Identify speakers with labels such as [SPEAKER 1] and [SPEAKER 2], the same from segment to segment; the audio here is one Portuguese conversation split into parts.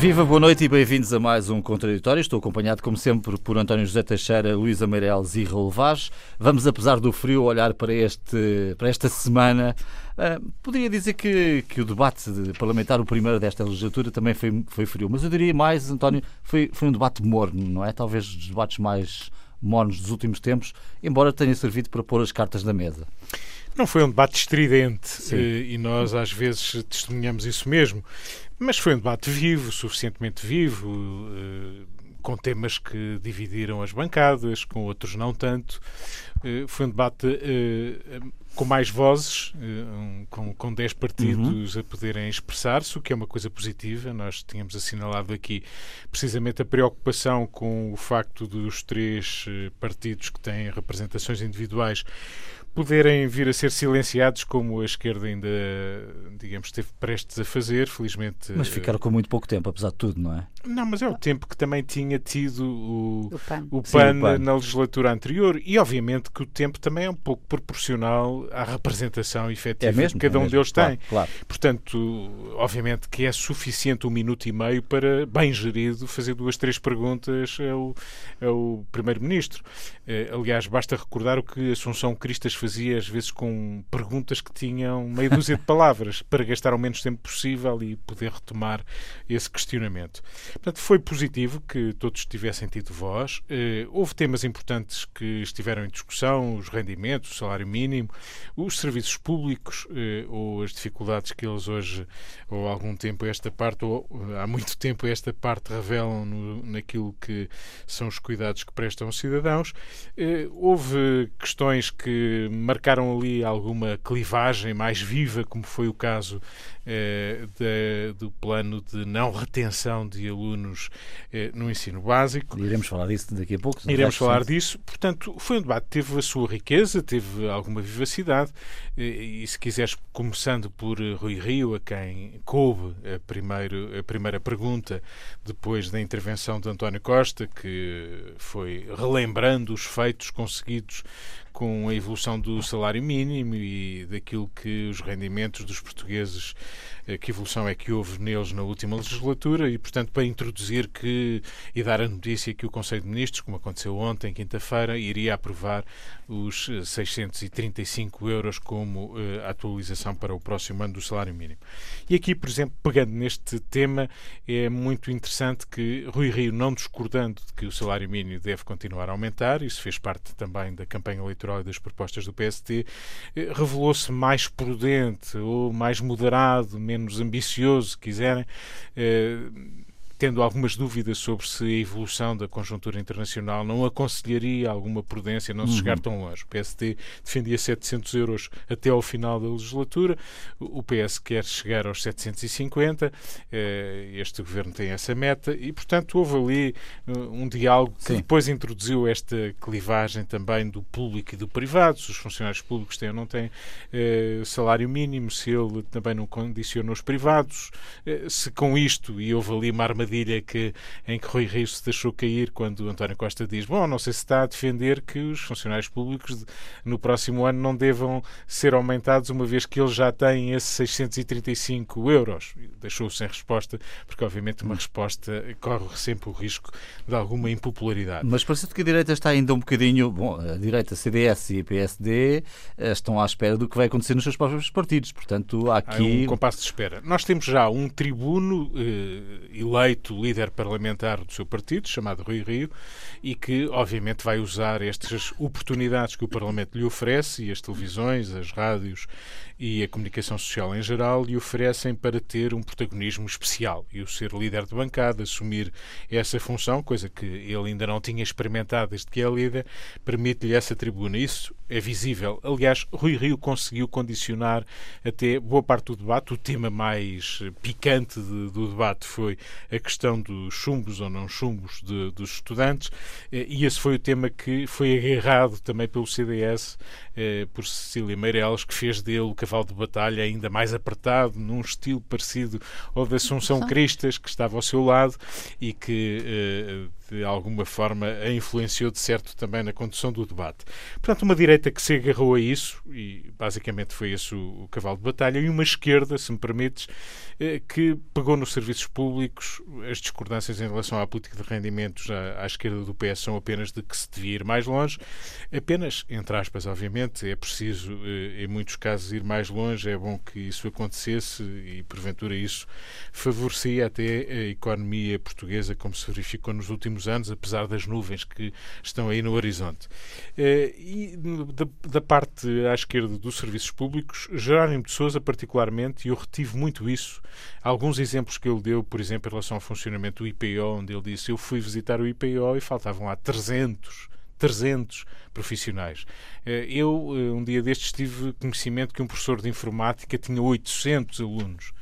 [SPEAKER 1] Viva, boa noite e bem-vindos a mais um Contraditório. Estou acompanhado, como sempre, por António José Teixeira, Luísa Meireles e Raul Vaz. Vamos, apesar do frio, olhar para, este, para esta semana. Uh, poderia dizer que, que o debate parlamentar, o primeiro desta legislatura, também foi, foi frio, mas eu diria mais, António, foi, foi um debate morno, não é? Talvez dos debates mais mornos dos últimos tempos, embora tenha servido para pôr as cartas na mesa.
[SPEAKER 2] Não foi um debate estridente Sim. Eh, e nós às vezes testemunhamos isso mesmo, mas foi um debate vivo, suficientemente vivo, eh, com temas que dividiram as bancadas, com outros não tanto. Eh, foi um debate com mais vozes, com, com 10 partidos uhum. a poderem expressar-se, o que é uma coisa positiva. Nós tínhamos assinalado aqui precisamente a preocupação com o facto dos três partidos que têm representações individuais poderem vir a ser silenciados como a esquerda ainda, digamos, esteve prestes a fazer, felizmente.
[SPEAKER 1] Mas ficaram com muito pouco tempo, apesar de tudo, não é?
[SPEAKER 2] Não, mas é o tempo que também tinha tido o, o PAN, o PAN, Sim, o PAN. na legislatura anterior e, obviamente, que o tempo também é um pouco proporcional à representação efetiva é mesmo, que cada é um mesmo, deles
[SPEAKER 1] claro,
[SPEAKER 2] tem.
[SPEAKER 1] Claro.
[SPEAKER 2] Portanto, obviamente que é suficiente um minuto e meio para, bem gerido, fazer duas, três perguntas ao, ao Primeiro-Ministro. Eh, aliás, basta recordar o que Assunção Cristas fazia, às vezes, com perguntas que tinham meia dúzia de palavras, para gastar o menos tempo possível e poder retomar esse questionamento. Portanto, foi positivo que todos tivessem tido voz. Eh, houve temas importantes que estiveram em discussão, os rendimentos, o salário mínimo, os serviços públicos eh, ou as dificuldades que eles hoje, ou há algum tempo esta parte, ou há muito tempo esta parte revelam no, naquilo que são os cuidados que prestam aos cidadãos. Eh, houve questões que marcaram ali alguma clivagem mais viva, como foi o caso eh, de, do plano de não retenção de alunos eh, no ensino básico.
[SPEAKER 1] Iremos falar disso daqui a pouco.
[SPEAKER 2] Iremos falar disso. Portanto, foi um debate que teve a sua riqueza, teve alguma vivacidade eh, e, se quiseres, começando por Rui Rio, a quem coube a, primeiro, a primeira pergunta depois da intervenção de António Costa, que foi relembrando os feitos conseguidos com a evolução do salário mínimo e daquilo que os rendimentos dos portugueses eh, que evolução é que houve neles na última legislatura. E, portanto, para introduzir que e dar a notícia que o Conselho de Ministros, como aconteceu ontem, quinta-feira, iria aprovar os 635 eh, euros como uh, atualização para o próximo ano do salário mínimo. E aqui, por exemplo, pegando neste tema, é muito interessante que Rui Rio, não discordando de que o salário mínimo deve continuar a aumentar, isso fez parte também da campanha eleitoral e das propostas do PST, revelou-se mais prudente ou mais moderado, menos ambicioso, se quiserem, eh, tendo algumas dúvidas sobre se a evolução da conjuntura internacional não aconselharia alguma prudência não se chegar uhum. tão longe. O PST defendia 700 euros até ao final da legislatura, o PS quer chegar aos 750, eh, este governo tem essa meta e, portanto, houve ali eh, um diálogo que Sim. depois introduziu esta clivagem também do público e do privado, se os funcionários públicos têm ou não têm eh, salário mínimo, se ele também não condiciona os privados, se com isto, e houve ali uma armadilha armadilha que, em que Rui Rio se deixou cair quando António Costa diz: Bom, não sei se está a defender que os funcionários públicos no próximo ano não devam ser aumentados, uma vez que eles já têm esses 635 euros. Deixou-o sem resposta, porque obviamente uma resposta corre sempre o risco de alguma impopularidade.
[SPEAKER 1] Mas parece que a direita está ainda um bocadinho. Bom, a direita, CDS e PSD eh, estão à espera do que vai acontecer nos seus próprios partidos. Portanto, há aqui.
[SPEAKER 2] Há um compasso de espera. Nós temos já um tribuno eh, eleito eleito líder parlamentar do seu partido, chamado Rui Rio, e que, obviamente, vai usar estas oportunidades que o Parlamento lhe oferece, e as televisões, as rádios e a comunicação social em geral lhe oferecem para ter um protagonismo especial e o ser líder de bancada, assumir essa função, coisa que ele ainda não tinha experimentado desde que é líder, permite-lhe essa tribuna. Isso é visível. Aliás, Rui Rio conseguiu condicionar até boa parte do debate. O tema mais picante de, do debate foi a questão dos chumbos ou não chumbos de, dos estudantes e esse foi o tema que foi agarrado também pelo CDS por Cecília Meireles, que fez dele o cavalo de batalha ainda mais apertado, num estilo parecido ao da Assunção. Cristas, que estava ao seu lado e que eh, de alguma forma a influenciou de certo também na condução do debate. Portanto, uma direita que se agarrou a isso, e basicamente foi esse o, o cavalo de batalha, e uma esquerda, se me permites, eh, que pegou nos serviços públicos, as discordâncias em relação à política de rendimentos à, à, esquerda do PS são apenas de que se devia ir mais longe. Apenas, entre aspas, obviamente, é preciso, eh, em muitos casos, ir mais longe. É bom que isso acontecesse e, porventura, isso favorecia até a economia portuguesa, como se verificou nos últimos anos, apesar das nuvens que estão aí no horizonte. Eh, e da, parte à esquerda dos serviços públicos, Jerónimo de Souza, particularmente, e eu retive muito isso, alguns exemplos que ele deu, por exemplo, em relação ao funcionamento do IPO, onde ele disse: Eu fui visitar o IPO e faltavam lá 300 300 profissionais. Eh, eu, eh, um dia destes, tive conhecimento que um professor de informática tinha 800 alunos.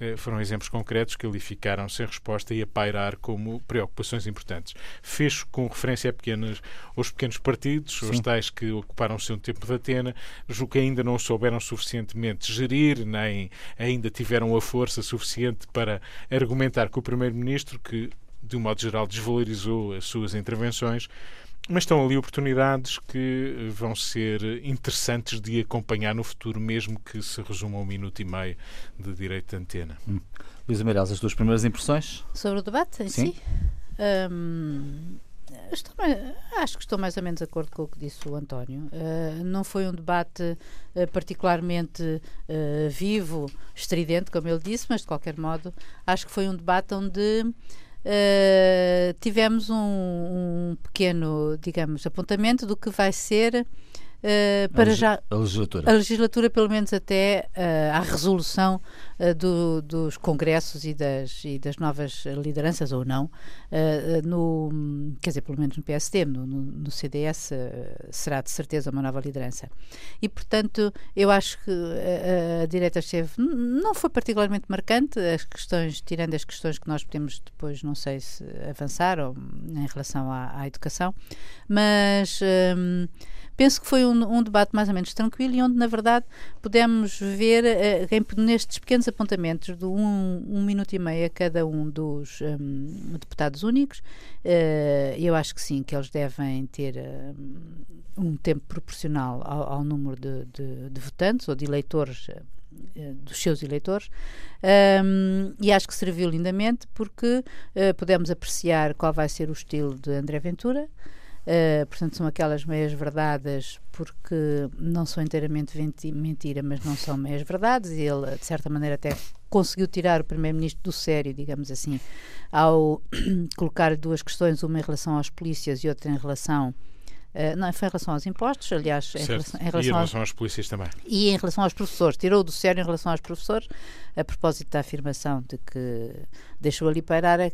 [SPEAKER 2] Eh, foram exemplos concretos que ali ficaram sem resposta e a pairar como preocupações importantes. Fecho com referência a pequenas, aos pequenos partidos, Sim. aos tais que ocuparam o seu tempo de Atena, julgo que ainda não souberam suficientemente gerir, nem ainda tiveram a força suficiente para argumentar com o Primeiro-Ministro, que de um modo geral, desvalorizou as suas intervenções, mas estão ali oportunidades que vão ser interessantes de acompanhar no futuro, mesmo que se resuma a um minuto e meio de direito de antena. Hum.
[SPEAKER 1] Luísa Meirelles, as tuas primeiras impressões?
[SPEAKER 3] Sobre o debate em Sim. si? Hum, estou, acho que estou mais ou menos de acordo com o que disse o António. Uh, não foi um debate uh, particularmente uh, vivo, estridente, como ele disse, mas de qualquer modo acho que foi um debate onde uh, tivemos um, um, pequeno, digamos, apontamento do que vai ser Uh, para
[SPEAKER 1] a
[SPEAKER 3] já
[SPEAKER 1] a legislatura.
[SPEAKER 3] a legislatura pelo menos até uh, à resolução uh, do, dos congressos e das, e das novas lideranças ou não no quer dizer pelo menos no PSD no, no, no CDS será de certeza uma nova liderança e portanto eu acho que a, a direita esteve não foi particularmente marcante as questões tirando as questões que nós podemos depois não sei se avançar ou, em relação à, à educação mas um, penso que foi um, um, debate mais ou menos tranquilo e onde, na verdade, pudemos ver uh, nestes pequenos apontamentos de um, um, minuto e meio a cada um dos um, deputados únicos. Uh, eu acho que sim, que eles devem ter um tempo proporcional ao, ao número de, de, de, votantes ou de eleitores uh, dos seus eleitores um, e acho que serviu lindamente porque uh, pudemos apreciar qual vai ser o estilo de André Ventura Uh, portanto, são aquelas meias verdades porque não são inteiramente mentira, mas não são meias verdades. E ele, de certa maneira, até conseguiu tirar o Primeiro-Ministro do sério, digamos assim, ao colocar duas questões, uma em relação às polícias e outra em relação Uh, não, foi em relação aos impostos, aliás,
[SPEAKER 2] em relação, em relação, e em relação aos, às polícias também.
[SPEAKER 3] E em relação aos professores, tirou do sério em relação aos professores, a propósito da afirmação de que deixou ali pairar a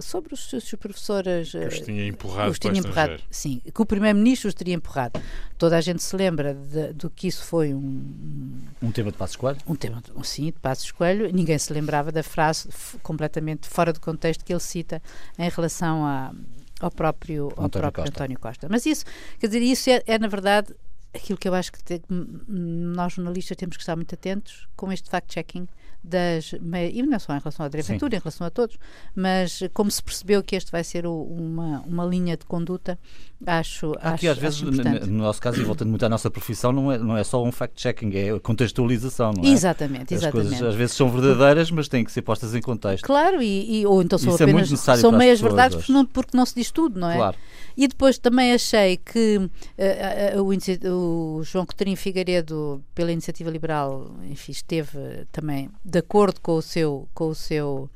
[SPEAKER 3] sobre os, os professores.
[SPEAKER 2] Que os tinha empurrado.
[SPEAKER 3] Os tinha empurrado, sim, que o Primeiro-Ministro os teria empurrado. Toda a gente se lembra de, do que isso foi um.
[SPEAKER 1] Um tema de Passos Coelho?
[SPEAKER 3] Um tema, sim, de Passos Coelho. Ninguém se lembrava da frase completamente fora do contexto que ele cita em relação a, ao próprio, ao António, próprio Costa. António Costa. Mas isso, quer dizer, isso é, é na verdade aquilo que eu acho que te, nós jornalistas temos que estar muito atentos com este fact-checking das. E não só em relação à Direventura, em relação a todos, mas como se percebeu que este vai ser o, uma, uma linha de conduta, acho.
[SPEAKER 1] Aqui,
[SPEAKER 3] acho,
[SPEAKER 1] às vezes, no nosso caso, e voltando muito à nossa profissão, não é, não é só um fact-checking, é contextualização, não é?
[SPEAKER 3] Exatamente,
[SPEAKER 1] As
[SPEAKER 3] exatamente.
[SPEAKER 1] coisas às vezes são verdadeiras, mas têm que ser postas em contexto.
[SPEAKER 3] Claro, e, e ou então são Isso é apenas. É são meias verdades porque não, porque não se diz tudo, não é?
[SPEAKER 1] Claro.
[SPEAKER 3] E depois também achei que uh, uh, o, o, João Coutinho Figueiredo, pela Iniciativa Liberal, enfim, esteve também de acordo com o seu, com o seu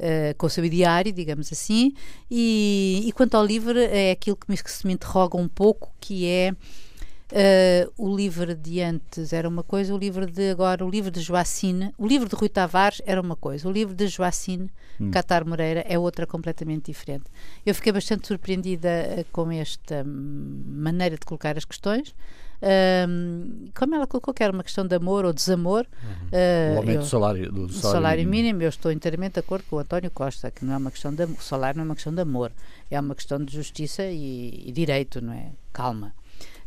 [SPEAKER 3] Uh, com o seu ideário, digamos assim, e, e, quanto ao livro, é aquilo que me, que se me interroga um pouco, que é uh, o livro de antes era uma coisa, o livro de agora, o livro de Joacine, o livro de Rui Tavares era uma coisa, o livro de Joacine hum. Catar Moreira é outra completamente diferente. Eu fiquei bastante surpreendida uh, com esta maneira de colocar as questões. Um, como ela colocou que era uma questão de amor ou desamor.
[SPEAKER 1] Uhum. Uh, o aumento eu, do salário, do salário,
[SPEAKER 3] salário mínimo. mínimo. Eu estou inteiramente de acordo com o António Costa, que não é uma questão de o salário não é uma questão de amor, é uma questão de justiça e, e direito, não é? Calma.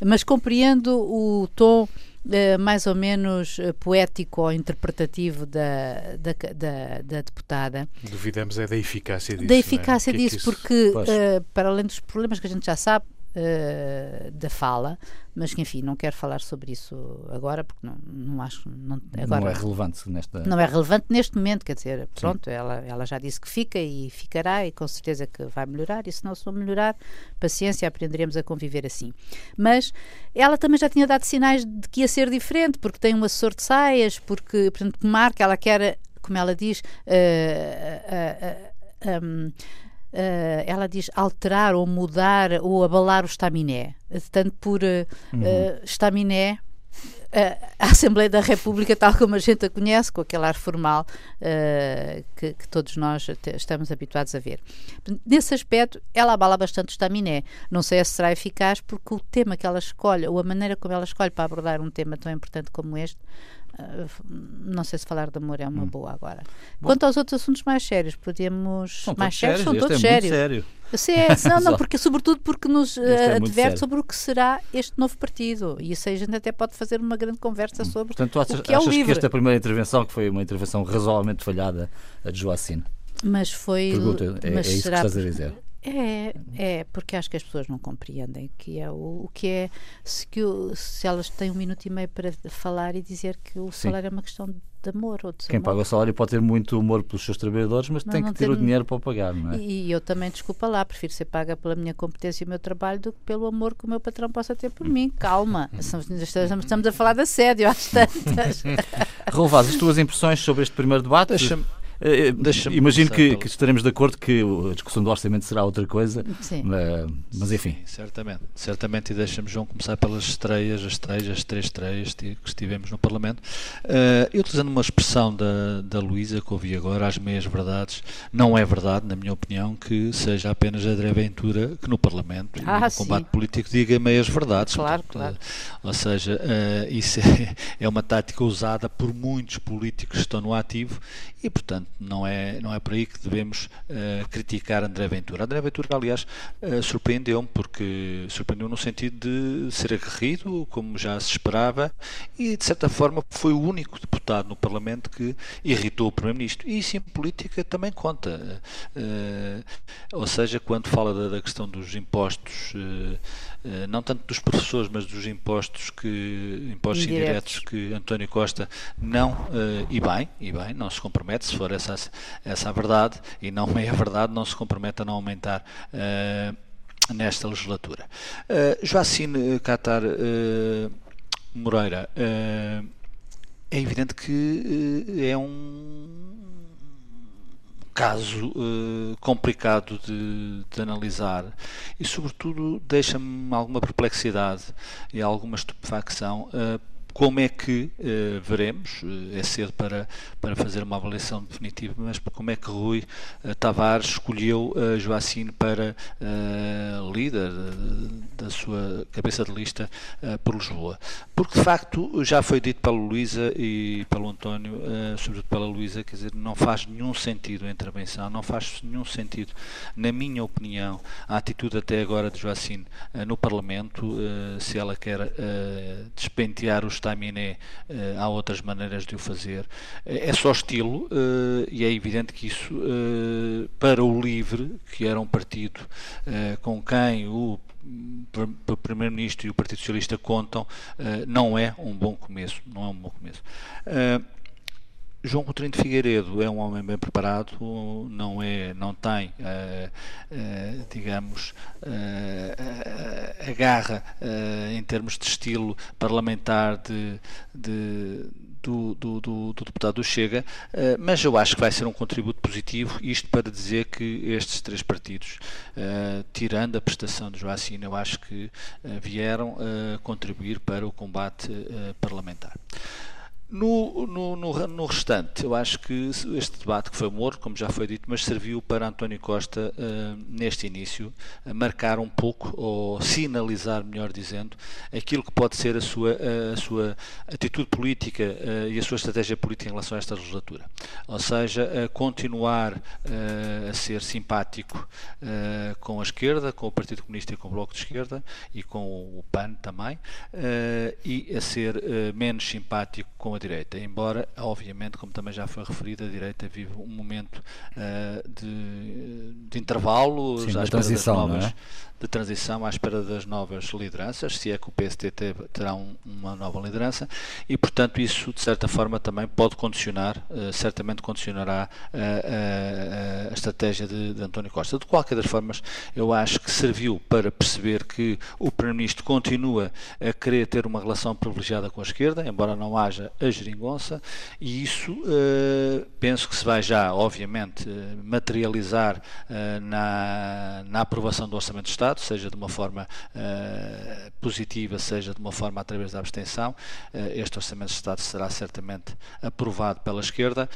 [SPEAKER 3] Mas compreendo o tom Uh, mais ou menos uh, poético ou interpretativo da, da, da, da, deputada.
[SPEAKER 2] Duvidamos é da eficácia disso.
[SPEAKER 3] Da eficácia é? disso, é porque, uh, para além dos problemas que a gente já sabe, uh, da fala, mas que enfim, não quero falar sobre isso agora porque não, não acho. Não, agora,
[SPEAKER 1] não é relevante nesta.
[SPEAKER 3] Não é relevante neste momento, quer dizer, pronto, ela, ela já disse que fica e ficará e com certeza que vai melhorar, e se não se não melhorar, paciência, aprenderemos a conviver assim. Mas ela também já tinha dado sinais de que ia ser diferente, porque tem um assessor de saias, porque, portanto, que marca, ela quer, como ela diz, uh, uh, um, Uh, ela diz alterar ou mudar ou abalar o estaminé. Tanto por uh, uhum. estaminé, uh, a Assembleia da República, tal como a gente a conhece, com aquele ar formal que, que, todos nós estamos habituados a ver. Nesse aspecto, ela abala bastante o estaminé. Não sei se será eficaz, porque o tema que ela escolhe, ou a maneira como ela escolhe para abordar um tema tão importante como este, não sei se falar de amor é uma hum. boa agora. Bom. Quanto aos outros assuntos mais sérios, podemos.
[SPEAKER 1] São
[SPEAKER 3] mais
[SPEAKER 1] sérios,
[SPEAKER 3] são todos
[SPEAKER 1] é
[SPEAKER 3] sérios.
[SPEAKER 1] sério.
[SPEAKER 3] Sim, é, não, não, porque, sobretudo porque nos uh, é adverte sobre o que será este novo partido. E isso aí a gente até pode fazer uma grande conversa hum. sobre
[SPEAKER 1] Portanto, tu achas,
[SPEAKER 3] o que é
[SPEAKER 1] achas
[SPEAKER 3] o livro.
[SPEAKER 1] que esta primeira intervenção, que foi uma intervenção razoavelmente falhada, a de Joacine?
[SPEAKER 3] Mas foi.
[SPEAKER 1] Pergunta, é,
[SPEAKER 3] mas
[SPEAKER 1] é isso
[SPEAKER 3] será,
[SPEAKER 1] que estás a dizer?
[SPEAKER 3] É, é, porque acho que as pessoas não compreendem que é o, o que é se, que o, se elas têm um minuto e meio para falar e dizer que o Sim. salário é uma questão de amor ou de
[SPEAKER 1] Quem paga o salário pode ter muito amor pelos seus trabalhadores, mas não, tem que ter, o dinheiro para o pagar, não é?
[SPEAKER 3] E, e, eu também, desculpa lá, prefiro ser paga pela minha competência e o meu trabalho do que pelo amor que o meu patrão possa ter por mim. Calma, estamos, estamos a falar de assédio às tantas.
[SPEAKER 1] Raul as tuas impressões sobre este primeiro debate?
[SPEAKER 2] Deixa-me
[SPEAKER 1] imagino que, que, estaremos de acordo que a discussão do orçamento será outra coisa,
[SPEAKER 3] Sim.
[SPEAKER 1] mas enfim.
[SPEAKER 4] Sim, certamente, certamente, e deixa-me, João, começar pelas estreias, as estreias, as três estreias que estivemos no Parlamento. Uh, eu utilizando uma expressão da, da Luísa que ouvi agora, às meias verdades, não é verdade, na minha opinião, que seja apenas a André Ventura que no Parlamento
[SPEAKER 3] ah,
[SPEAKER 4] e no combate político diga meias verdades.
[SPEAKER 3] Claro, Portanto, claro.
[SPEAKER 4] Uh, ou seja, uh, isso é, é uma tática usada por muitos políticos que estão no ativo e, portanto, não é, não é por aí que devemos uh, criticar André Ventura. André Ventura, aliás, uh, surpreendeu-me, porque surpreendeu no sentido de ser aguerrido, como já se esperava, e de certa forma foi o único deputado no Parlamento que irritou o Primeiro-Ministro. E isso em política também conta. Uh, ou seja, quando fala da, da questão dos impostos não tanto dos professores, mas dos impostos que impostos indiretos, indiretos que António Costa não uh, e bem, e bem, não se compromete, se for essa, essa a verdade, e não meia verdade, não se compromete a não aumentar uh, nesta legislatura. Uh, Joacine Catar Moreira, é evidente que é um caso uh, complicado de, de, analisar e, sobretudo, deixa-me alguma perplexidade e alguma estupefacção uh, como é que uh, veremos, uh, é cedo para, para fazer uma avaliação definitiva, mas como é que Rui uh, Tavares escolheu uh, Joacine para líder da sua cabeça de lista por Lisboa? Porque de facto já foi dito pela Luísa e pelo António, sobretudo pela Luísa, quer dizer, não faz nenhum sentido a intervenção, não faz nenhum sentido, na minha opinião, a atitude até agora de Joacine no Parlamento, se ela quer despentear os estaminé, uh, há outras maneiras de o fazer. Uh, é só estilo uh, e é evidente que isso, para o LIVRE, que era um partido com quem o o Primeiro-Ministro e o Partido Socialista contam, não é um bom começo. Não é um bom começo. João Coutinho de Figueiredo é um homem bem preparado, não é, não tem, uh, uh, digamos, uh, a garra em termos de estilo parlamentar de, de do, do, do, do, deputado do Chega, mas eu acho que vai ser um contributo positivo, isto para dizer que estes três partidos, tirando a prestação de Joacine, eu acho que vieram contribuir para o combate parlamentar. No, no, no, no, restante, eu acho que este debate, que foi morto, como já foi dito, mas serviu para António Costa, uh, neste início, marcar um pouco, ou sinalizar, melhor dizendo, aquilo que pode ser a sua, a sua atitude política uh, e a sua estratégia política em relação a esta legislatura. Ou seja, continuar uh, a ser simpático com a esquerda, com o Partido Comunista e com o Bloco de Esquerda, e com o PAN também, e a ser menos simpático com a direita, embora, obviamente, como também já foi referido, a direita vive um momento uh, de, de intervalo,
[SPEAKER 1] Sim, à transição, novas, é?
[SPEAKER 4] de transição à espera das novas lideranças, se é que o PST terá um, uma nova liderança, e portanto isso de certa forma também pode condicionar, uh, certamente condicionará uh, uh, a estratégia de, de, António Costa. De qualquer das formas, eu acho que serviu para perceber que o Primeiro-Ministro continua a querer ter uma relação privilegiada com a esquerda, embora não haja a geringonça, e isso penso que se vai já, obviamente, materializar na, na aprovação do Orçamento de Estado seja de uma forma uh, positiva, seja de uma forma através da abstenção. Uh, este Orçamento de Estado será certamente aprovado pela esquerda.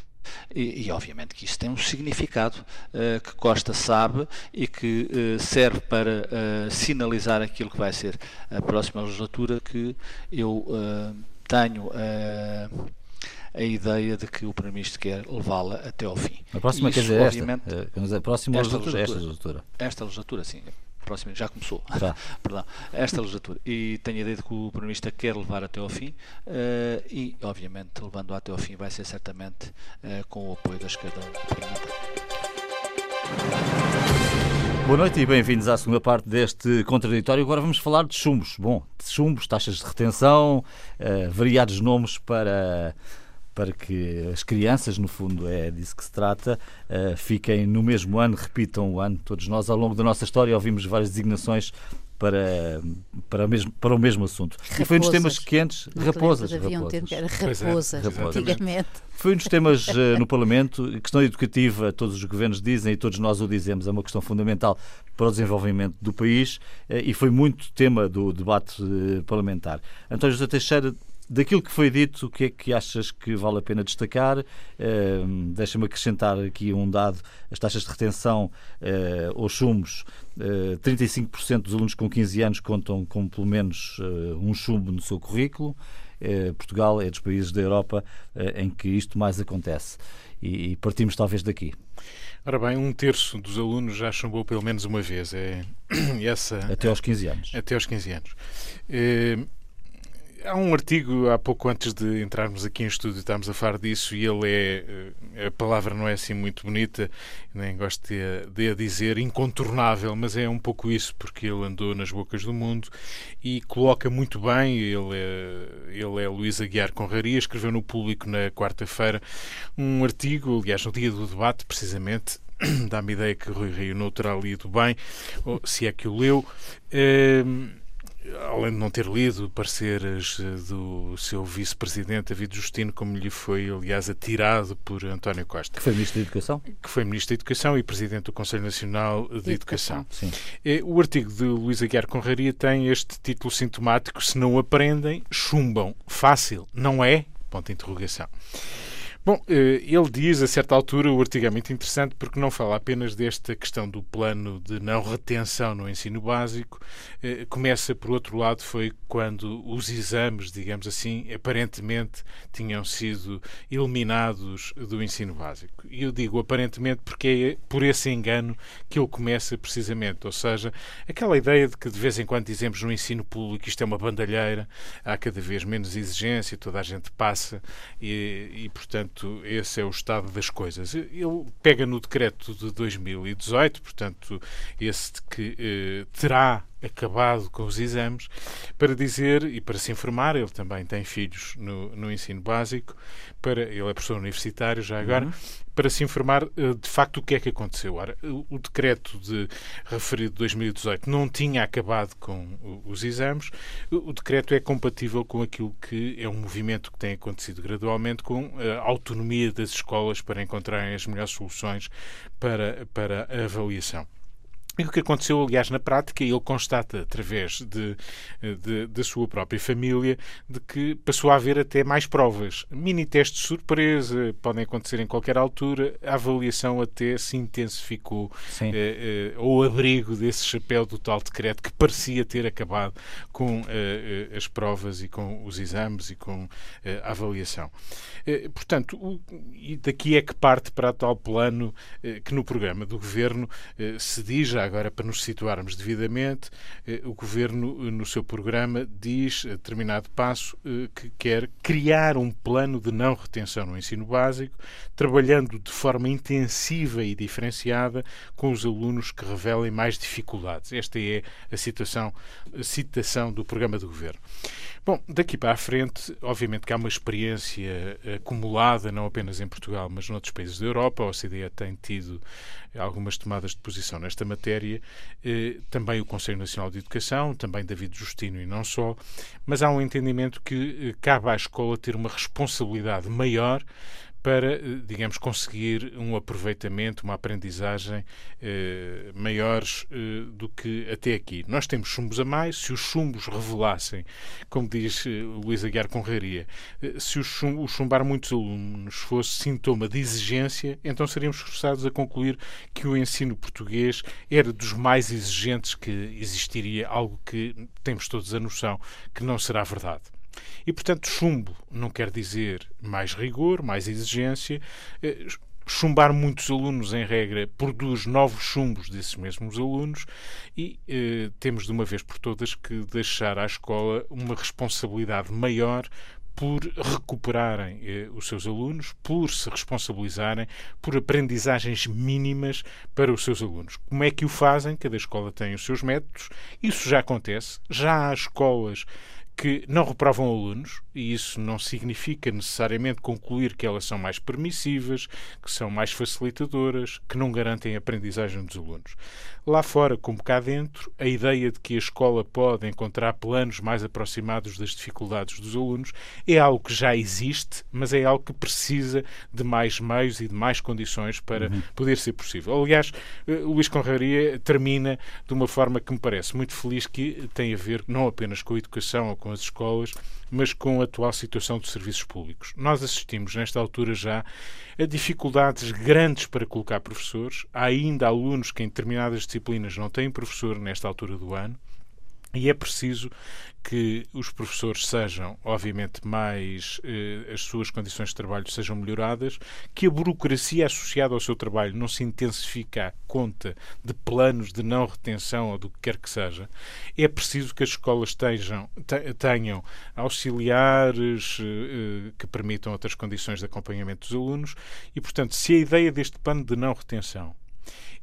[SPEAKER 4] E, e, obviamente que isso tem um significado uh, que Costa sabe e que uh, serve para uh, sinalizar aquilo que vai ser a próxima legislatura que eu tenho a ideia de que o Primeiro-Ministro quer levá-la até ao fim.
[SPEAKER 1] A próxima, isso, quer dizer, esta, a próxima esta legislatura, esta legislatura.
[SPEAKER 4] Esta legislatura, sim próxima, já começou, já. perdão, esta legislatura. E tenho a ideia de que o Primeiro-Ministro quer levar até ao fim uh, e, obviamente, levando até ao fim vai ser certamente uh, com o apoio da esquerda parlamentar.
[SPEAKER 1] Boa noite e bem-vindos à segunda parte deste contraditório. Agora vamos falar de chumbos. Bom, de chumbos, taxas de retenção, uh, variados nomes para para que as crianças, no fundo é disso que se trata, uh, fiquem no mesmo ano, repitam o ano. Todos nós, ao longo da nossa história, ouvimos várias designações para, para, o, mesmo, para o mesmo assunto.
[SPEAKER 3] Raposas.
[SPEAKER 1] E foi um dos temas quentes.
[SPEAKER 3] Raposas. Havia um termo que era raposas, é, antigamente.
[SPEAKER 1] Foi um dos temas uh, no Parlamento. A questão educativa, todos os governos dizem e todos nós o dizemos, é uma questão fundamental para o desenvolvimento do país uh, e foi muito tema do debate uh, parlamentar. António José Teixeira Daquilo que foi dito, o que é que achas que vale a pena destacar? Uh, Deixa-me acrescentar aqui um dado: as taxas de retenção uh, ou chumos, uh, 35% dos alunos com 15 anos contam com pelo menos uh, um chumbo no seu currículo. Portugal é dos países da Europa em que isto mais acontece. E, e, partimos talvez daqui.
[SPEAKER 2] Ora bem, um terço dos alunos já chumbou pelo menos uma vez. É essa,
[SPEAKER 1] até aos 15 anos.
[SPEAKER 2] Até aos 15 anos. Há um artigo, há pouco antes de entrarmos aqui em estúdio, estávamos a falar disso e ele é. Eh, a palavra não é assim muito bonita, nem gosto de, de a dizer incontornável, mas é um pouco isso, porque ele andou nas bocas do mundo e coloca muito bem. Ele é, ele é Luís Aguiar Conraria, escreveu no público na quarta-feira um artigo, aliás, no dia do debate, precisamente, dá-me ideia que Rui Rio não terá lido bem, se é que o leu. Uh, além de não ter lido pareceres eh, do seu vice-presidente David Justino, como lhe foi, aliás, atirado por António Costa.
[SPEAKER 1] Que foi Ministro da Educação?
[SPEAKER 2] Que foi Ministro da Educação e Presidente do Conselho Nacional de, de Educação. Educação. Eh, o artigo de Luís Aguiar Conraria tem este título sintomático, se não aprendem, chumbam. Fácil, não é? Ponto de interrogação. Bom, eh, ele diz, a certa altura, o artigo é muito interessante porque não fala apenas desta questão do plano de não retenção no ensino básico. Eh, começa, por outro lado, foi quando os exames, digamos assim, aparentemente tinham sido eliminados do ensino básico. E eu digo aparentemente porque é por esse engano que ele começa precisamente. Ou seja, aquela ideia de que de vez em quando dizemos no ensino público isto é uma bandalheira, há cada vez menos exigência, toda a gente passa e, e portanto, portanto, esse é o estado das coisas. Ele pega no decreto de 2018, portanto, esse que eh, terá acabado com os exames, para dizer e para se informar, ele também tem filhos no, no ensino básico, para, ele é professor universitário já agora, uhum. para se informar eh, de facto o que é que aconteceu. Ora, o decreto de referido de 2018 não tinha acabado com os exames, o decreto é compatível com aquilo que é um movimento que tem acontecido gradualmente com a autonomia das escolas para encontrarem as melhores soluções para, para a avaliação. E o que aconteceu, aliás, na prática, ele constata através de, de, da sua própria família de que passou a haver até mais provas. Mini testes de surpresa, podem acontecer em qualquer altura, a avaliação até se intensificou eh, eh, ao abrigo desse chapéu do tal decreto que parecia ter acabado com eh, eh as provas e com os exames e com eh, a avaliação. Eh, portanto, o, e daqui é que parte para tal plano que no programa do governo se diz já agora para nos situarmos devidamente, eh, o Governo, no seu programa, diz, a determinado passo, que quer criar um plano de não retenção no ensino básico, trabalhando de forma intensiva e diferenciada com os alunos que revelem mais dificuldades. Esta é a citação, a citação do programa do Governo. Bom, daqui para a frente, obviamente que há uma experiência acumulada, não apenas em Portugal, mas noutros países da Europa. A OCDE tem tido algumas tomadas de posição nesta matéria. Eh, também o Conselho Nacional de Educação, também David Justino e não só. Mas há um entendimento que eh, cabe à escola ter uma responsabilidade maior para, eh, digamos, conseguir um aproveitamento, uma aprendizagem eh, maiores eh, do que até aqui. Nós temos chumbos a mais, se os chumbos revelassem, como diz eh, Luís Aguiar Conraria, eh, se o, chum, o chumbar muitos alunos fosse sintoma de exigência, então seríamos forçados a concluir que o ensino português era dos mais exigentes que existiria, algo que temos todos a noção que não será verdade. E, portanto, chumbo não quer dizer mais rigor, mais exigência. Eh, chumbar muitos alunos, em regra, produz novos chumbos desses mesmos alunos e eh, temos de uma vez por todas que deixar à escola uma responsabilidade maior por recuperarem eh, os seus alunos, por se responsabilizarem por aprendizagens mínimas para os seus alunos. Como é que o fazem? Cada escola tem os seus métodos. Isso já acontece. Já há escolas que não reprovam alunos, e isso não significa necessariamente concluir que elas são mais permissivas, que são mais facilitadoras, que não garantem a aprendizagem dos alunos. Lá fora, como cá dentro, a ideia de que a escola pode encontrar planos mais aproximados das dificuldades dos alunos é algo que já existe, mas é algo que precisa de mais meios e de mais condições para uhum. poder ser possível. Aliás, eh, Luís Conraria termina de uma forma que me parece muito feliz, que tem a ver não apenas com a educação ou com as escolas, mas com a atual situação dos serviços públicos. Nós assistimos, nesta altura já, a dificuldades grandes para colocar professores. Há ainda alunos que em determinadas disciplinas não têm professor nesta altura do ano. E é preciso que os professores sejam, obviamente, mais. Eh, as suas condições de trabalho sejam melhoradas, que a burocracia associada ao seu trabalho não se intensifique à conta de planos de não retenção ou do que quer que seja. É preciso que as escolas tenham, tenham auxiliares eh, que permitam outras condições de acompanhamento dos alunos e, portanto, se a ideia deste plano de não retenção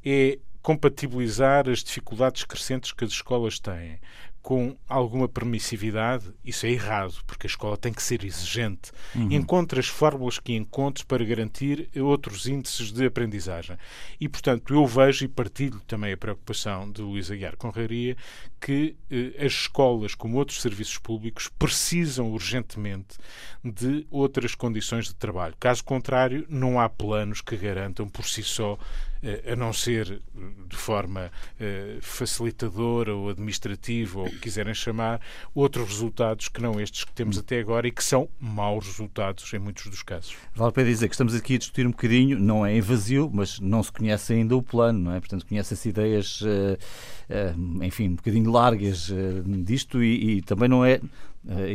[SPEAKER 2] é compatibilizar as dificuldades crescentes que as escolas têm com alguma permissividade, isso é errado, porque a escola tem que ser exigente. Uhum. Encontre as fórmulas que encontre para garantir outros índices de aprendizagem. E, portanto, eu vejo e partilho também a preocupação de Luís Aguiar Conraria que eh, as escolas, como outros serviços públicos, precisam urgentemente de outras condições de trabalho. Caso contrário, não há planos que garantam por si só a não ser de forma eh, facilitadora ou administrativa, ou o que quiserem chamar, outros resultados que não estes que temos até agora e que são maus resultados em muitos dos casos.
[SPEAKER 1] Vale a pena dizer que estamos aqui a discutir um bocadinho, não é em vazio, mas não se conhece ainda o plano, não é? Portanto, conhece-se ideias, eh, enfim, um bocadinho largas disto e, e também não é eh,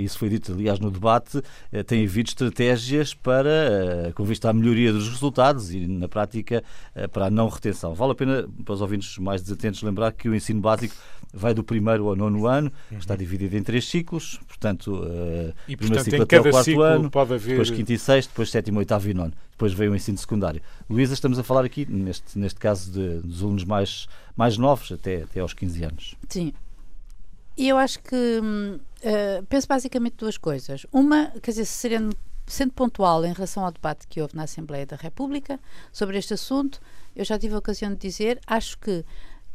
[SPEAKER 1] isso foi dito, aliás, no debate, eh, tem havido estratégias para, eh, com vista à melhoria dos resultados e, na prática, para a não retenção. Vale a pena, para os ouvintes mais desatentos, lembrar que o ensino básico vai do primeiro ao nono ano, uhum. está dividido em três ciclos, portanto,
[SPEAKER 2] e, primeiro ciclo até o quarto ano, haver...
[SPEAKER 1] depois quinto e sexto, depois sétimo, oitavo e nono. Depois veio o ensino secundário. Luísa, estamos a falar aqui, neste, neste caso, de, dos alunos mais, mais novos, até, até aos 15 anos.
[SPEAKER 3] Sim, e eu acho que uh, penso basicamente duas coisas. Uma, quer dizer, sendo, sendo pontual em relação ao debate que houve na Assembleia da República sobre este assunto, eu já tive a ocasião de dizer, acho que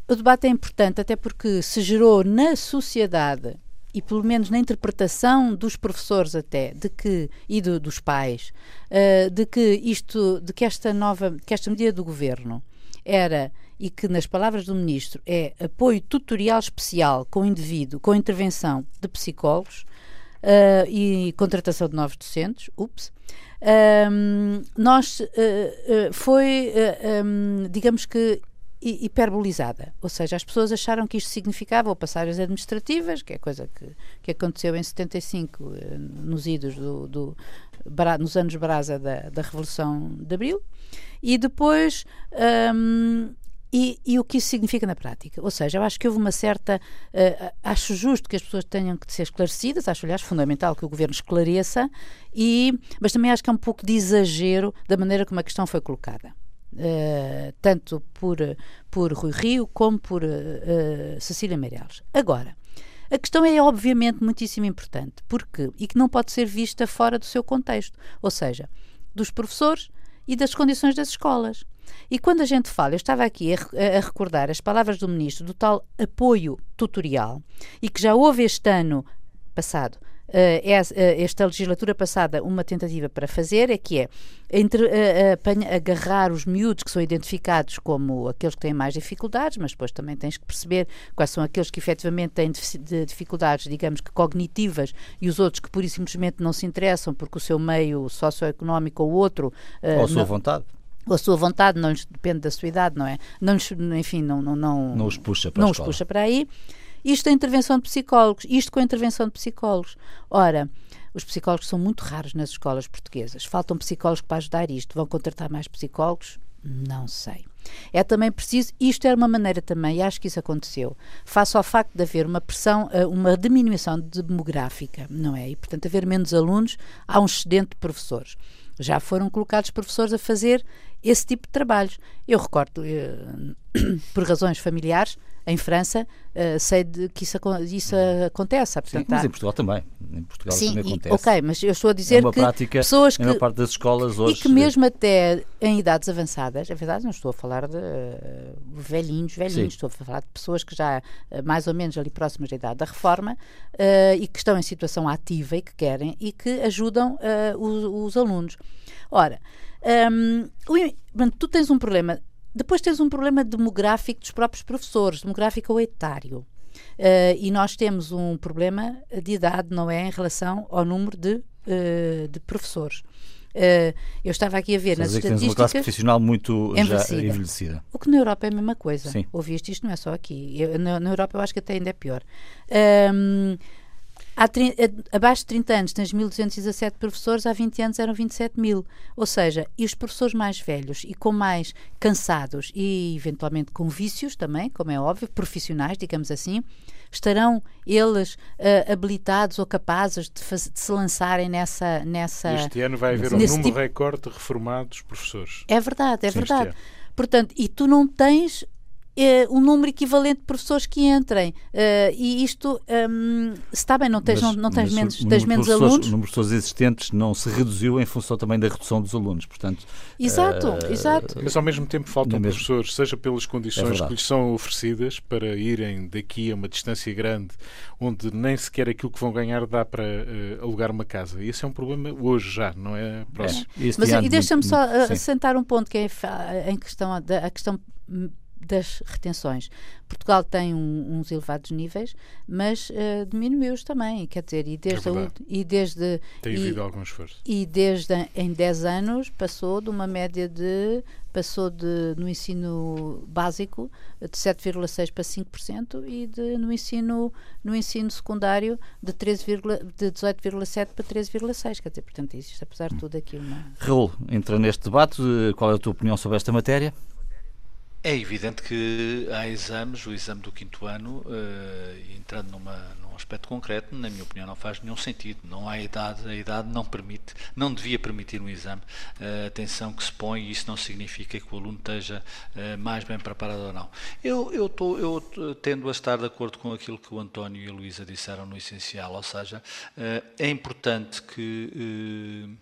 [SPEAKER 3] o debate é importante, até porque se gerou na sociedade e pelo menos na interpretação dos professores até de que e do, dos pais uh, de que isto de que esta nova que esta medida do governo era e que, nas palavras do Ministro, é apoio tutorial especial com indivíduo, com intervenção de psicólogos uh, e contratação de novos docentes, ups, um, nós uh, uh, foi, um, digamos que, hiperbolizada. Ou seja, as pessoas acharam que isto significava ou passagens administrativas, que é coisa que, que aconteceu em 75, nos idos do, do nos anos brasa da, da Revolução de Abril, e depois um, e, e, o que isso significa na prática? Ou seja, eu acho que houve uma certa. Uh, acho justo que as pessoas tenham que ser esclarecidas, acho, aliás, fundamental que o governo esclareça, e, mas também acho que é um pouco de exagero da maneira como a questão foi colocada. Uh, tanto por, por Rui Rio como por uh, Cecília Meirelles. Agora, a questão é obviamente muitíssimo importante, porque e que não pode ser vista fora do seu contexto, ou seja, dos professores e das condições das escolas. E quando a gente fala, eu estava aqui a, a, recordar as palavras do ministro do tal apoio tutorial e que já houve este ano passado esta legislatura passada uma tentativa para fazer é que é entre, uh, agarrar os miúdos que são identificados como aqueles que têm mais dificuldades, mas depois também tens que perceber quais são aqueles que efetivamente têm de dificuldades, digamos que cognitivas, e os outros que pura e simplesmente não se interessam porque o seu meio socioeconómico ou outro.
[SPEAKER 1] Ou a sua não, vontade
[SPEAKER 3] ou a sua vontade, não lhes depende da sua idade, não é? Não enfim, não, não, não,
[SPEAKER 1] não os puxa para,
[SPEAKER 3] não os puxa para aí. Isto é intervenção de psicólogos, isto com a intervenção de psicólogos. Ora, os psicólogos são muito raros nas escolas portuguesas. Faltam psicólogos para ajudar isto. Vão contratar mais psicólogos? Não sei. É também preciso, isto era uma maneira também, e acho que isso aconteceu, face ao facto de haver uma pressão, eh, uma diminuição demográfica, não é? E, portanto, haver menos alunos, há um excedente de professores. Já foram colocados professores a fazer esse tipo de trabalhos. Eu recordo, eh, por razões familiares, em França, uh, sei de que isso, isso acontece.
[SPEAKER 1] Portanto, Sim, mas em Portugal também. Em Portugal
[SPEAKER 3] Sim,
[SPEAKER 1] também acontece.
[SPEAKER 3] ok, mas eu estou a dizer é que
[SPEAKER 1] prática,
[SPEAKER 3] pessoas que...
[SPEAKER 1] a parte das escolas hoje...
[SPEAKER 3] E que mesmo até em idades avançadas, é verdade, não estou a falar de uh, velhinhos, velhinhos, Sim. estou a falar de pessoas que já uh, mais ou menos ali próximas da idade da reforma e que estão em situação ativa e que querem e que ajudam os, os, alunos. Ora, um, tu tens um problema depois tens um problema demográfico dos próprios professores, demográfico ou etário. Uh, e nós temos um problema de idade, não é? Em relação ao número de, uh, de professores. Uh, eu estava aqui a ver nas estatísticas. Tens
[SPEAKER 1] uma classe profissional muito envelhecida. envelhecida.
[SPEAKER 3] O que na Europa é a mesma coisa.
[SPEAKER 1] Sim.
[SPEAKER 3] Ouviste isto, não é só aqui. Eu, na, na, Europa eu acho que até ainda é pior. Um, Há, abaixo de 30 anos tens 1.217 professores, há 20 anos eram 27 mil. Ou seja, e os professores mais velhos e com mais cansados e eventualmente com vícios também, como é óbvio, profissionais, digamos assim, estarão eles uh, habilitados ou capazes de, faz, de, se lançarem nessa, nessa.
[SPEAKER 2] Este ano vai haver um número tipo... recorde de reformados professores.
[SPEAKER 3] É verdade, é Sim, verdade. Portanto, e tu não tens um número equivalente de professores que entrem. Uh, e isto um, está bem, não tens, mas, não, não tens menos, tens menos alunos.
[SPEAKER 1] O número de pessoas existentes não se reduziu em função também da redução dos alunos, portanto.
[SPEAKER 3] Exato, uh, exato.
[SPEAKER 2] Mas ao mesmo tempo faltam mesmo. professores, seja pelas condições é que lhes são oferecidas para irem daqui a uma distância grande, onde nem sequer aquilo que vão ganhar dá para uh, alugar uma casa. E esse é um problema hoje já, não é próximo. É.
[SPEAKER 3] Mas e deixa-me só assentar um ponto que é em questão a questão das retenções. Portugal tem um, uns elevados níveis, mas uh, diminuiu-os também, quer dizer, e desde,
[SPEAKER 2] é
[SPEAKER 3] a, e desde
[SPEAKER 2] tem havido e, algum esforço.
[SPEAKER 3] E desde em 10 anos passou de uma média de passou de no ensino básico de 7,6 para 5% e de, no ensino no ensino secundário de 13, de 18,7 para 13,6, quer dizer, portanto, existe apesar de tudo aqui uma
[SPEAKER 1] Raul, entra neste debate, qual é a tua opinião sobre esta matéria?
[SPEAKER 4] É evidente que há exames, o exame do quinto ano, uh, entrando numa, num aspecto concreto, na minha opinião, não faz nenhum sentido. Não há idade, a idade não permite, não devia permitir um exame. Uh, atenção que se põe, isso não significa que o aluno esteja uh, mais bem preparado ou não. Eu, eu, tô, eu tendo a estar de acordo com aquilo que o António e a Luísa disseram no essencial, ou seja, é importante que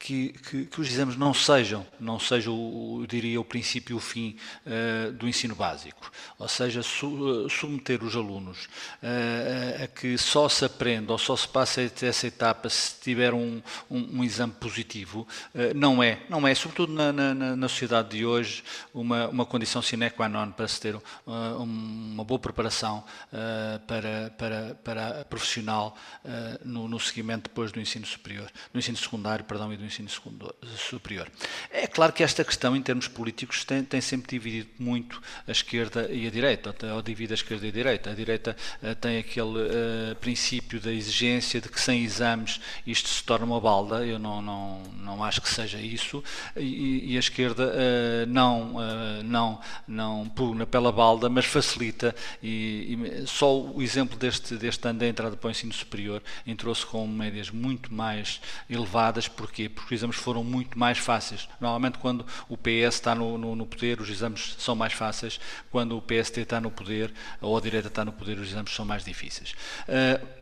[SPEAKER 4] que, que, que, os exames não sejam, não sejam, o, diria, o princípio e o fim uh, do ensino básico. Ou seja, su, uh, submeter os alunos uh, a que só se aprenda ou só se passe essa etapa se tiver um, um, um exame positivo, não é. Não é, sobretudo na, na, na, sociedade de hoje, uma, uma condição sine qua non para se ter uma boa preparação para, para, para profissional no, no seguimento depois do ensino superior, no ensino secundário, perdão, e do ensino superior. É claro que esta questão, em termos políticos, tem, tem sempre dividido muito a esquerda e a direita, ou divide a esquerda e a direita. A direita uh, tem aquele uh, princípio da exigência de que sem exames isto se torna uma balda, eu não, não, não acho que seja isso, e, e a esquerda uh, não, não, não pugna pela balda, mas facilita, e, e só o exemplo deste, deste ano da entrada para o ensino superior entrou-se com médias muito mais elevadas, porquê? Porque os exames foram muito mais fáceis. Normalmente quando o PS está no, no, no poder, os exames são mais fáceis, quando o PST está no poder, ou a direita está no poder, os exames são mais difíceis. Uh,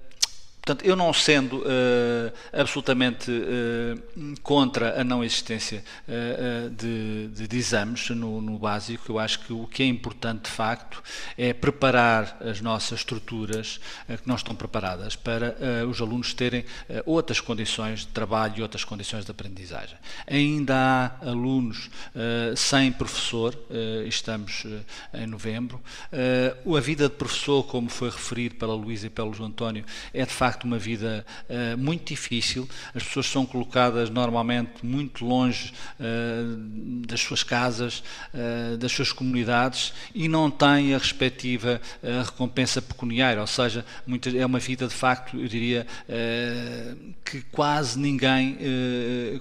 [SPEAKER 4] Portanto, eu não sendo uh, absolutamente uh, contra a não existência uh, de, de, de, exames no, no, básico, eu acho que o que é importante de facto é preparar as nossas estruturas que não estão preparadas para os alunos terem outras condições de trabalho e outras condições de aprendizagem. Ainda há alunos sem professor, estamos em novembro. a vida de professor, como foi referido pela Luísa e pelo João António, é de facto facto uma vida uh, muito difícil. As pessoas são colocadas normalmente muito longe uh, das suas casas, uh, das suas comunidades e não têm a respectiva recompensa pecuniária, ou seja, é uma vida de facto, eu diria, que quase ninguém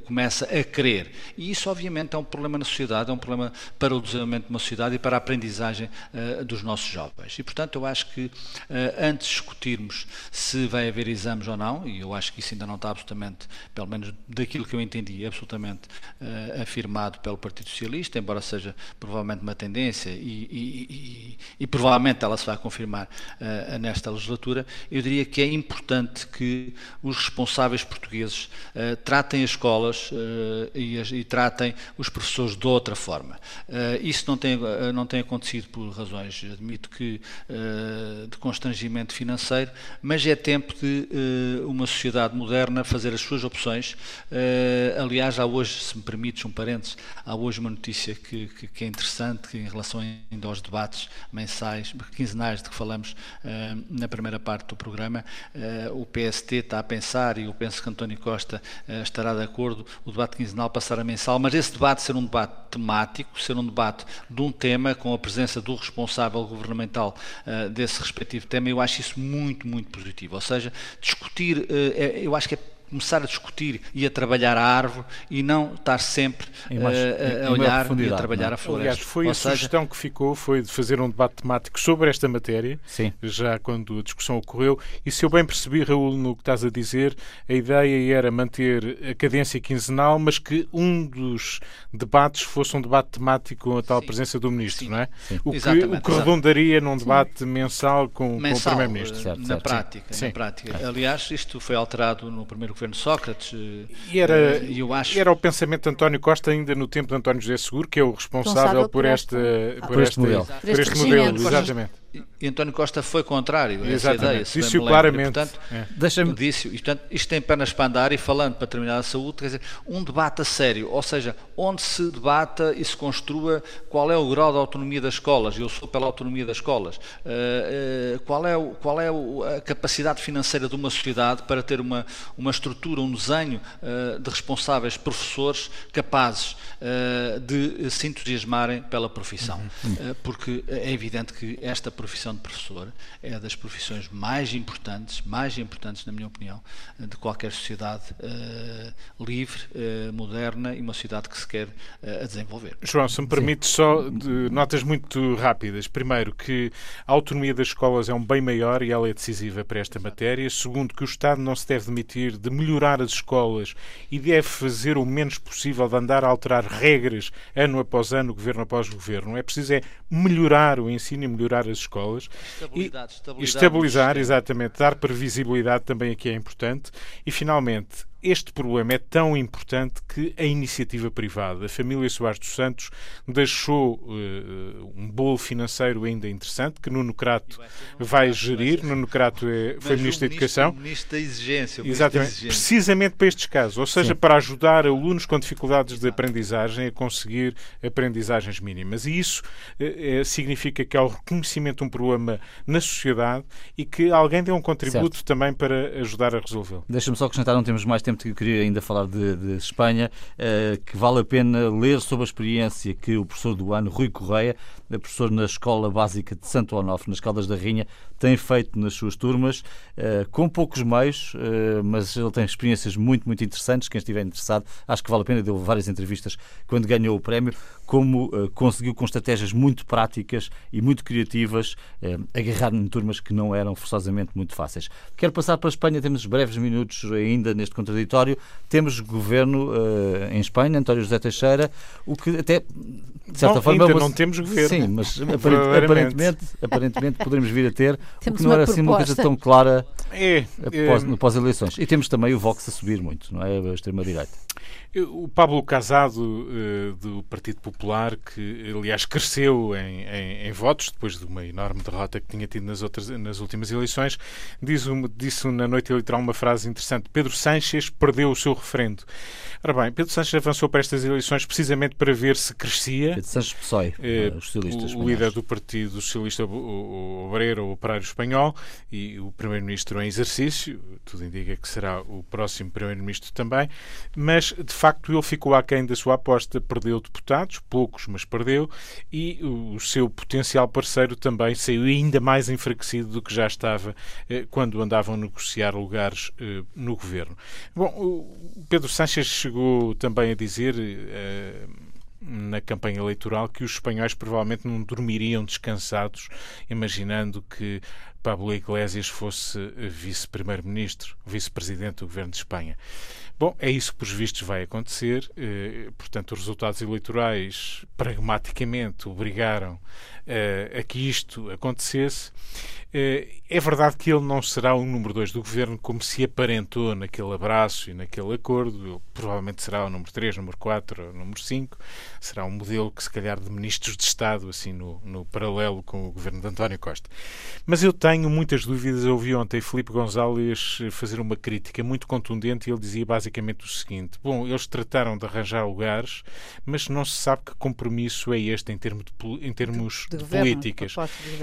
[SPEAKER 4] começa a querer. E isso, obviamente, é um problema na sociedade, é um problema para o desenvolvimento de uma sociedade e para a aprendizagem dos nossos jovens. E, portanto, eu acho que antes de discutirmos se vai haver exames ou não, e eu acho que isso ainda não está absolutamente, pelo menos daquilo que eu entendi, absolutamente uh, afirmado pelo Partido Socialista, embora seja provavelmente uma tendência e, e, e, e provavelmente ela se vai confirmar uh, nesta legislatura, eu diria que é importante que os responsáveis portugueses uh, tratem as escolas e, as, e, tratem os professores de outra forma. isso não tem, não tem acontecido por razões, admito que, de constrangimento financeiro, mas é tempo de uh, uma sociedade moderna fazer as suas opções. Uh, aliás, há hoje, se me permites um parênteses, há hoje uma notícia que, que, que é interessante que em relação ainda aos debates mensais, quinzenais de que falamos uh, na primeira parte do programa, o PST está a pensar, e eu penso que António Costa estará de acordo, o debate quinzenal passar a mensal, mas esse debate ser um debate temático, ser um debate de um tema com a presença do responsável governamental desse respectivo tema, eu acho isso muito, muito positivo. Ou seja, discutir, eh, é, eu acho que é começar a discutir e a trabalhar a árvore e não estar sempre mais, uh, a olhar e a trabalhar
[SPEAKER 2] não?
[SPEAKER 4] a floresta.
[SPEAKER 2] Aliás, foi Ou a seja... sugestão que ficou, foi de fazer um debate temático sobre esta matéria, Sim. já quando a discussão ocorreu, e se eu bem percebi, Raul, no que estás a dizer, a ideia era manter a cadência quinzenal, mas que um dos debates fosse um debate temático com a tal Sim. presença do Ministro, Sim. não é? O que, o que redundaria num debate mensal com, mensal, com o Primeiro-Ministro.
[SPEAKER 4] Eh, na, Prática, na prática. Aliás, isto foi alterado no primeiro governo Sócrates.
[SPEAKER 2] E era, eh, eu acho... era o pensamento de António Costa ainda no tempo de António José Seguro, que é o responsável, por, por, este, por,
[SPEAKER 1] por, este, modelo.
[SPEAKER 2] Por este, este modelo, exatamente
[SPEAKER 4] e António Costa foi contrário a essa ideia.
[SPEAKER 2] Disse-o claramente.
[SPEAKER 4] portanto, é. disse e, portanto, isto tem pernas para andar e falando para terminar a saúde, quer dizer, um debate a sério, ou seja, onde se debata e se construa qual é o grau de autonomia das escolas, eu sou pela autonomia das escolas, uh, uh, qual é, o, qual é o, a capacidade financeira de uma sociedade para ter uma, uma estrutura, um desenho uh, de responsáveis professores capazes de se entusiasmarem pela profissão. Uhum. porque é evidente que esta profissão de professor é das profissões mais importantes, mais importantes, na minha opinião, de qualquer sociedade uh, livre, uh, moderna e uma sociedade que se quer uh, a desenvolver.
[SPEAKER 2] João, se me permite Sim. só de, notas muito rápidas. Primeiro, que a autonomia das escolas é um bem maior e ela é decisiva para esta matéria. Segundo, que o Estado não se deve demitir de melhorar as escolas e deve fazer o menos possível de andar a alterar regras ano após ano, governo após governo. É preciso é melhorar o ensino e melhorar as escolas.
[SPEAKER 4] Estabilidade, estabilidade
[SPEAKER 2] e estabilizar, exatamente, dar previsibilidade também aqui é importante. E finalmente, este problema é tão importante que a iniciativa privada, a família Soares dos Santos, deixou uh, um bolo financeiro ainda interessante que Nuno Crato vai, gerir. Nuno Crato é, foi Ministro da Educação.
[SPEAKER 4] Ministro da Exigência.
[SPEAKER 2] Exatamente.
[SPEAKER 4] Exigência.
[SPEAKER 2] Precisamente para estes casos, ou seja, Sim. para ajudar alunos com dificuldades de aprendizagem a conseguir aprendizagens mínimas. E isso uh, significa que há o reconhecimento de um problema na sociedade e que alguém dê um contributo certo. também para ajudar a resolvê-lo.
[SPEAKER 1] Deixa-me só acrescentar, não temos mais tempo que eu queria ainda falar de, de Espanha, uh, que vale a pena ler sobre a experiência que o professor do ano, Rui Correia, professor na Escola Básica de Santo Onofre, nas Caldas da Rainha, tem feito nas suas turmas, uh, com poucos meios, uh, mas ele tem experiências muito, muito interessantes. Quem estiver interessado, acho que vale a pena. Deu várias entrevistas quando ganhou o prémio, como uh, conseguiu, com estratégias muito práticas e muito criativas, agarrar em turmas que não eram forçosamente muito fáceis. Quero passar para a Espanha, temos breves minutos ainda neste contraditório. Temos governo em Espanha, António José Teixeira, o que até,
[SPEAKER 2] de certa Bom, forma. Ainda não temos governo.
[SPEAKER 1] Sim, mas aparentemente, aparentemente poderemos vir a ter temos o que não era proposta. assim uma coisa tão clara é, após, é, pós-eleições. E temos também o Vox a subir muito, não é? A extrema-direita.
[SPEAKER 2] O Pablo Casado, uh, do Partido Popular, que aliás cresceu em, em, em, votos depois de uma enorme derrota que tinha tido nas, outras, nas últimas eleições, diz um, disse na noite eleitoral uma frase interessante: Pedro Sánchez perdeu o seu referendo. Ora bem, Pedro Sánchez avançou para estas eleições precisamente para ver se crescia.
[SPEAKER 1] Pedro PSOE, uh, os socialistas.
[SPEAKER 2] O, o líder do Partido Socialista Obreiro, o Operário Espanhol, e o Primeiro-Ministro em exercício, tudo indica que será o próximo Primeiro-Ministro também, mas de facto ele ficou aquém da sua aposta, perdeu deputados, poucos, mas perdeu, e o seu potencial parceiro também saiu ainda mais enfraquecido do que já estava eh, quando andavam a negociar lugares eh, no governo. Bom, Pedro Sánchez chegou também a dizer. Eh, na campanha eleitoral que os espanhóis provavelmente não dormiriam descansados, imaginando que Pablo Iglesias fosse vice-primeiro-ministro, vice-presidente do governo de Espanha. Bom, é isso que, por vistos, vai acontecer. Eh, portanto, os resultados eleitorais, pragmaticamente, obrigaram a que isto acontecesse. Eh, é verdade que ele não será o número 2 do governo, como se aparentou naquele abraço e naquele acordo. Ele provavelmente será o número 3, número 4, número 5. Será um modelo que, se calhar, de ministros de Estado, assim, no, no paralelo com o governo de António Costa. Mas eu tenho muitas dúvidas. Eu ouvi ontem Filipe González fazer uma crítica muito contundente e ele dizia basicamente o seguinte: Bom, eles trataram de arranjar lugares, mas não se sabe que compromisso é este em, termo de, em termos de políticas.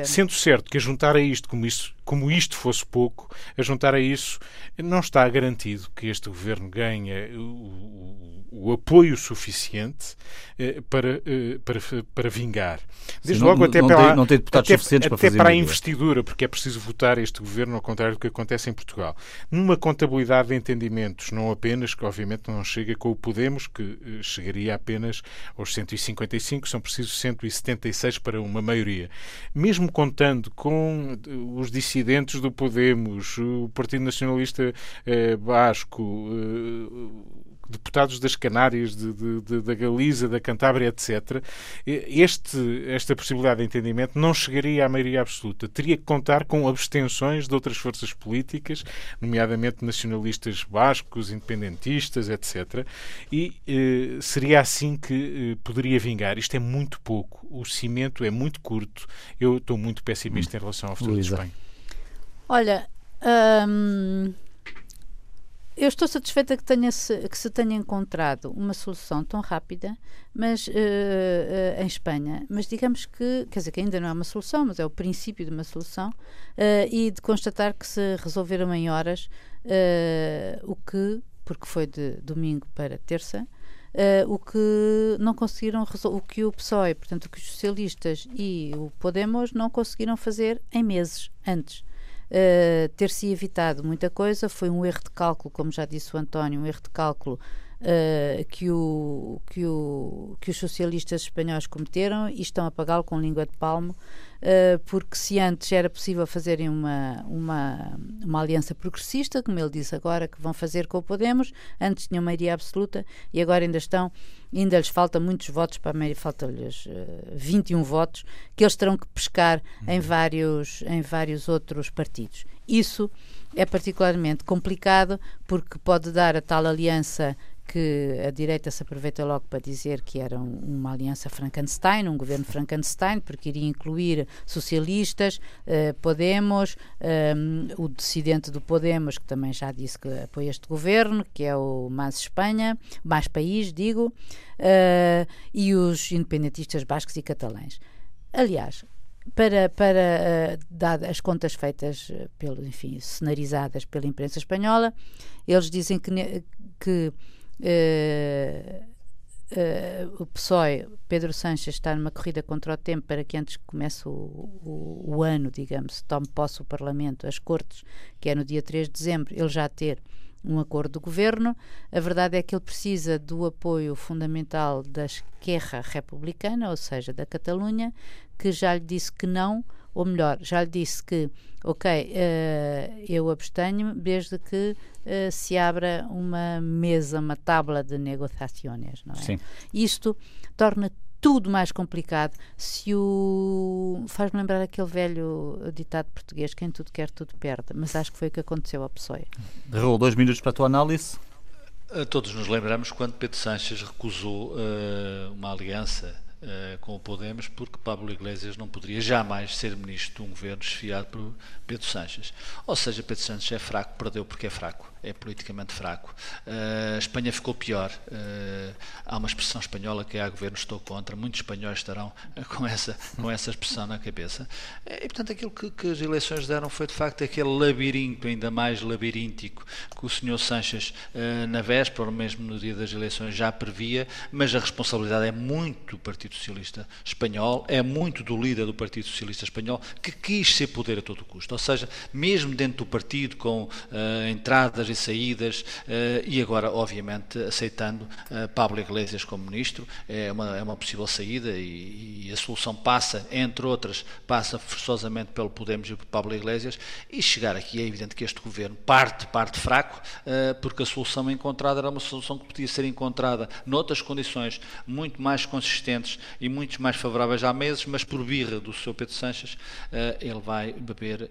[SPEAKER 2] Sendo certo que a juntar a isto como, isso, como isto fosse pouco, a juntar a isso, não está garantido que este governo ganhe o, o, o apoio suficiente eh, para, eh, para, para vingar.
[SPEAKER 1] Desde Sim, logo, não, até não para, tem, não tem deputados até, suficientes
[SPEAKER 2] até
[SPEAKER 1] para fazer
[SPEAKER 2] para a investidura, porque é preciso votar este governo, ao contrário do que acontece em Portugal. Numa contabilidade de entendimentos, não apenas, que obviamente não chega com o Podemos, que eh, chegaria apenas aos 155, são precisos 176 para uma maioria. Mesmo contando com os dissidentes do Podemos, o Partido Nacionalista eh, Basco, eh, deputados das Canárias, de, de, de, da Galiza, da Cantábria, etc., este, esta possibilidade de entendimento não chegaria à maioria absoluta. Teria que contar com abstenções de outras forças políticas, nomeadamente nacionalistas bascos, independentistas, etc. E eh, seria assim que eh, poderia vingar. Isto é muito pouco. O cimento é muito curto. Eu estou muito pessimista em relação ao futuro Luísa. de Espanha.
[SPEAKER 3] Olha, hum, eu estou satisfeita que, tenha -se, que se tenha encontrado uma solução tão rápida, mas uh, uh, em Espanha. Mas digamos que, quer dizer, que ainda não é uma solução, mas é o princípio de uma solução, uh, e de constatar que se resolveram em horas o que, porque foi de domingo para terça, o que não conseguiram o que o PSOE, portanto, o que os socialistas e o Podemos não conseguiram fazer em meses antes. Uh, ter-se evitado muita coisa, foi um erro de cálculo, como já disse o António, um erro de cálculo uh, que, o, que, o, que os socialistas espanhóis cometeram e estão a pagá-lo com língua de palmo, uh, porque se antes era possível fazerem uma, uma, uma aliança progressista, como ele disse agora, que vão fazer com o Podemos, antes tinham maioria absoluta e agora ainda estão ainda lhes falta muitos votos para a média, faltam-lhes uh, 21 votos que eles terão que pescar uhum. em, vários, em vários outros partidos. Isso é particularmente complicado porque pode dar a tal aliança que a direita se aproveita logo para dizer que era uma aliança Frankenstein, um governo Frankenstein, porque iria incluir socialistas, eh, Podemos, eh, o dissidente do Podemos, que também já disse que apoia este governo, que é o Mais Espanha, Mais País, digo, eh, e os independentistas bascos e catalães. Aliás, para, para uh, dadas as contas feitas, uh, pelo, enfim, cenarizadas pela imprensa espanhola, eles dizem que que uh, o PSOE, Pedro Sanches, está numa corrida contra o tempo para que antes que comece o, o, o, ano, digamos, tome posse o Parlamento, as Cortes, que é no dia 3 de dezembro, ele já ter um acordo do governo. A verdade é que ele precisa do apoio fundamental da esquerra republicana, ou seja, da Catalunha, que já lhe disse que não, ou melhor, já lhe disse que, ok, uh, eu abstenho desde que uh, se abra uma mesa, uma tábua de negociações, não é? Sim. Isto torna tudo mais complicado. Se o faz-me lembrar aquele velho ditado português: quem tudo quer, tudo perde. Mas acho que foi o que aconteceu ao PSOE.
[SPEAKER 1] Raul, dois minutos para a tua análise.
[SPEAKER 4] Todos nos lembramos quando Pedro Sanches recusou uh, uma aliança com o Podemos porque Pablo Iglesias não poderia jamais ser ministro de um governo desfiado por Pedro Sanches. Ou seja, Pedro Sanches é fraco, perdeu porque é fraco é politicamente fraco. Uh, Espanha ficou pior. Uh, há uma expressão espanhola que é a governo estou contra. Muitos espanhóis estarão com essa, com essa expressão na cabeça. E, portanto, aquilo que, que as eleições deram foi, de facto, aquele labirinto ainda mais labiríntico que o senhor Sanches, uh, na véspera, ou mesmo no dia das eleições, já previa, mas a responsabilidade é muito do Partido Socialista Espanhol, é muito do líder do Partido Socialista Espanhol, que quis ser poder a todo custo. Ou seja, mesmo dentro do partido, com entradas e saídas eh, e agora, obviamente, aceitando eh, Pablo Iglesias como ministro, é uma, é uma possível saída e, e, a solução passa, entre outras, passa forçosamente pelo Podemos e pelo Pablo Iglesias e chegar aqui é evidente que este governo parte, parte fraco, porque a solução encontrada era uma solução que podia ser encontrada noutras condições muito mais consistentes e muito mais favoráveis há meses, mas por birra do Sr. Pedro Sanches, ele vai beber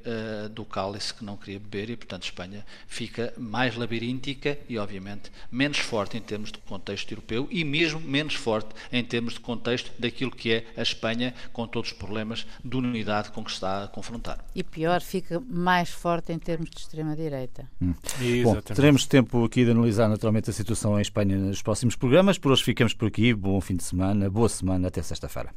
[SPEAKER 4] do cálice que não queria beber e, portanto, Espanha fica mais labiríntica e, obviamente, menos forte em termos de contexto europeu e mesmo menos forte em termos de contexto daquilo que é a Espanha, com todos os problemas de unidade com que está a confrontar.
[SPEAKER 3] E pior, fica mais forte em termos de extrema-direita.
[SPEAKER 1] Hum. Bom, teremos tempo aqui de analisar naturalmente a situação em Espanha nos próximos programas. Por hoje ficamos por aqui. Bom fim de semana, boa semana, até sexta-feira.